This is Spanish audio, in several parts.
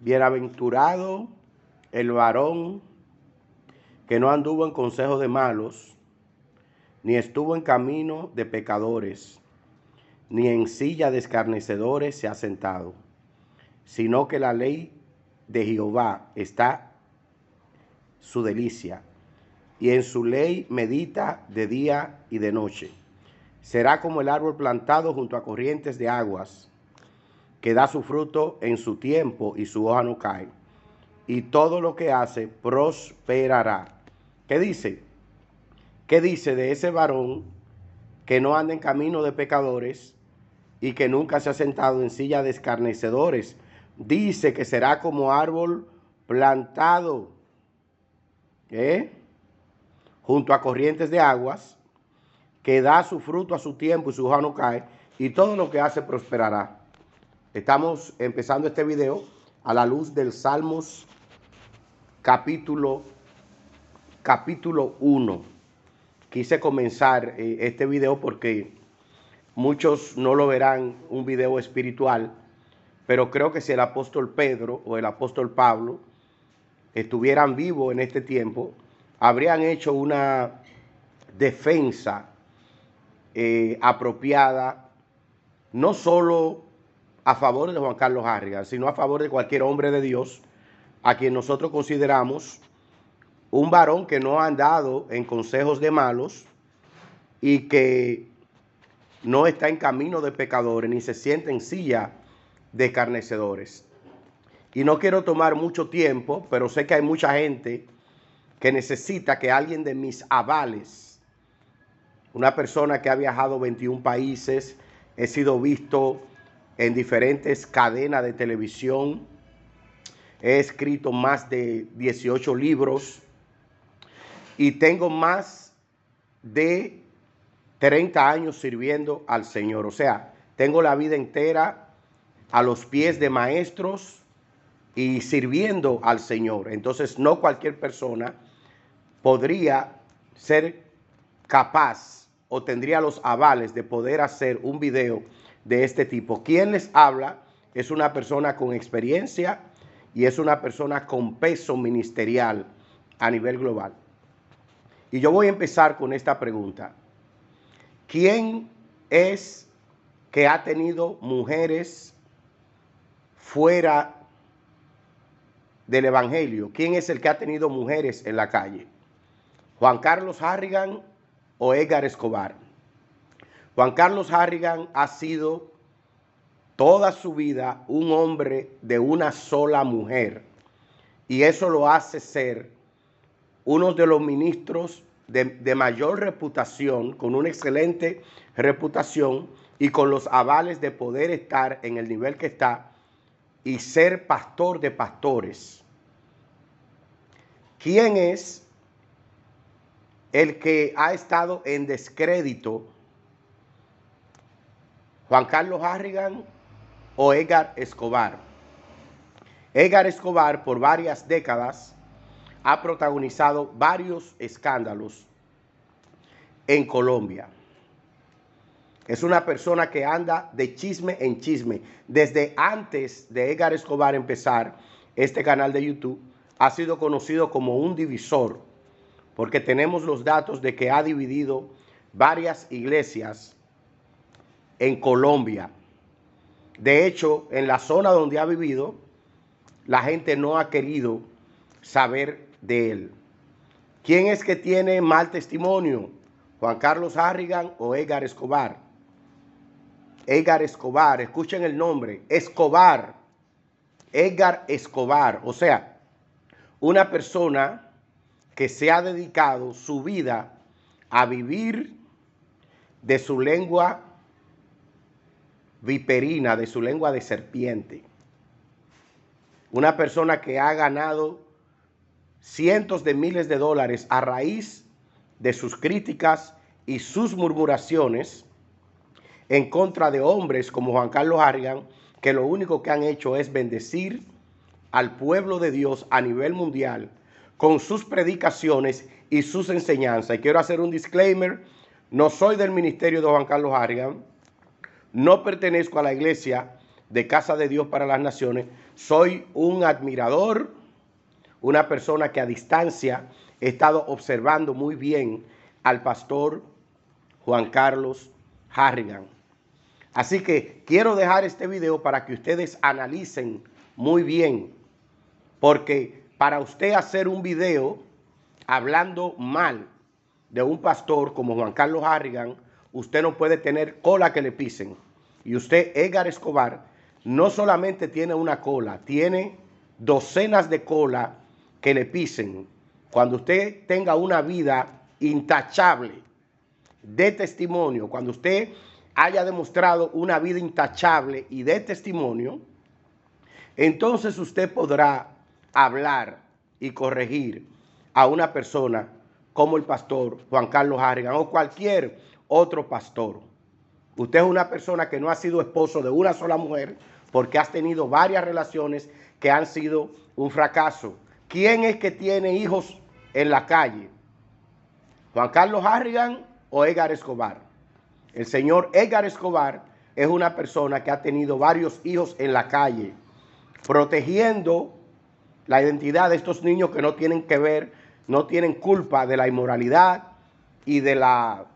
Bienaventurado el varón que no anduvo en consejo de malos, ni estuvo en camino de pecadores, ni en silla de escarnecedores se ha sentado, sino que la ley de Jehová está su delicia, y en su ley medita de día y de noche. Será como el árbol plantado junto a corrientes de aguas, que da su fruto en su tiempo y su hoja no cae, y todo lo que hace prosperará. ¿Qué dice? ¿Qué dice de ese varón que no anda en camino de pecadores y que nunca se ha sentado en silla de escarnecedores? Dice que será como árbol plantado ¿eh? junto a corrientes de aguas, que da su fruto a su tiempo y su hoja no cae, y todo lo que hace prosperará. Estamos empezando este video a la luz del Salmos capítulo capítulo 1. Quise comenzar eh, este video porque muchos no lo verán un video espiritual, pero creo que si el apóstol Pedro o el apóstol Pablo estuvieran vivos en este tiempo, habrían hecho una defensa eh, apropiada, no solo a favor de Juan Carlos Harrigan, sino a favor de cualquier hombre de Dios a quien nosotros consideramos un varón que no ha andado en consejos de malos y que no está en camino de pecadores ni se siente en silla de escarnecedores. Y no quiero tomar mucho tiempo, pero sé que hay mucha gente que necesita que alguien de mis avales, una persona que ha viajado 21 países, he sido visto en diferentes cadenas de televisión, he escrito más de 18 libros, y tengo más de 30 años sirviendo al Señor. O sea, tengo la vida entera a los pies de maestros y sirviendo al Señor. Entonces, no cualquier persona podría ser capaz o tendría los avales de poder hacer un video de este tipo. Quien les habla es una persona con experiencia y es una persona con peso ministerial a nivel global. Y yo voy a empezar con esta pregunta. ¿Quién es que ha tenido mujeres fuera del Evangelio? ¿Quién es el que ha tenido mujeres en la calle? ¿Juan Carlos Harrigan o Edgar Escobar? Juan Carlos Harrigan ha sido toda su vida un hombre de una sola mujer y eso lo hace ser uno de los ministros de, mayor reputación, con una excelente reputación y con los avales de poder estar en el nivel que está y ser pastor de pastores. ¿Quién es el que ha estado en descrédito? ¿Juan Carlos Harrigan o Edgar Escobar? Edgar Escobar por varias décadas ha protagonizado varios escándalos en Colombia. Es una persona que anda de chisme en chisme. Desde antes de Edgar Escobar empezar este canal de YouTube, ha sido conocido como un divisor, porque tenemos los datos de que ha dividido varias iglesias en Colombia. De hecho, en la zona donde ha vivido, la gente no ha querido saber de él. ¿Quién es que tiene mal testimonio? Juan Carlos Harrigan o Edgar Escobar. Edgar Escobar, escuchen el nombre, Escobar. Edgar Escobar, o sea, una persona que se ha dedicado su vida a vivir de su lengua viperina, de su lengua de serpiente. Una persona que ha ganado cientos de miles de dólares a raíz de sus críticas y sus murmuraciones en contra de hombres como Juan Carlos Harrigan, que lo único que han hecho es bendecir al pueblo de Dios a nivel mundial con sus predicaciones y sus enseñanzas. Y quiero hacer un disclaimer, no soy del ministerio de Juan Carlos Harrigan, no pertenezco a la iglesia de Casa de Dios para las Naciones, soy un admirador, una persona que a distancia he estado observando muy bien al pastor Juan Carlos Harrigan. Así que quiero dejar este video para que ustedes analicen muy bien, porque para usted hacer un video hablando mal de un pastor como Juan Carlos Harrigan, usted no puede tener cola que le pisen. Y usted, Edgar Escobar, no solamente tiene una cola, tiene docenas de cola que le pisen. Cuando usted tenga una vida intachable de testimonio, cuando usted haya demostrado una vida intachable y de testimonio, entonces usted podrá hablar y corregir a una persona como el pastor Juan Carlos Harrigan o cualquier otro pastor. Usted es una persona que no ha sido esposo de una sola mujer porque has tenido varias relaciones que han sido un fracaso. ¿Quién es que tiene hijos en la calle? ¿Juan Carlos Harrigan o Edgar Escobar? El señor Edgar Escobar es una persona que ha tenido varios hijos en la calle, protegiendo la identidad de estos niños que no tienen que ver, no tienen culpa de la inmoralidad y de la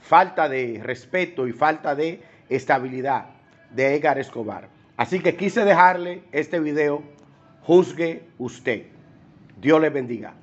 falta de respeto y falta de estabilidad de Edgar Escobar. Así que quise dejarle este video, juzgue usted. Dios le bendiga.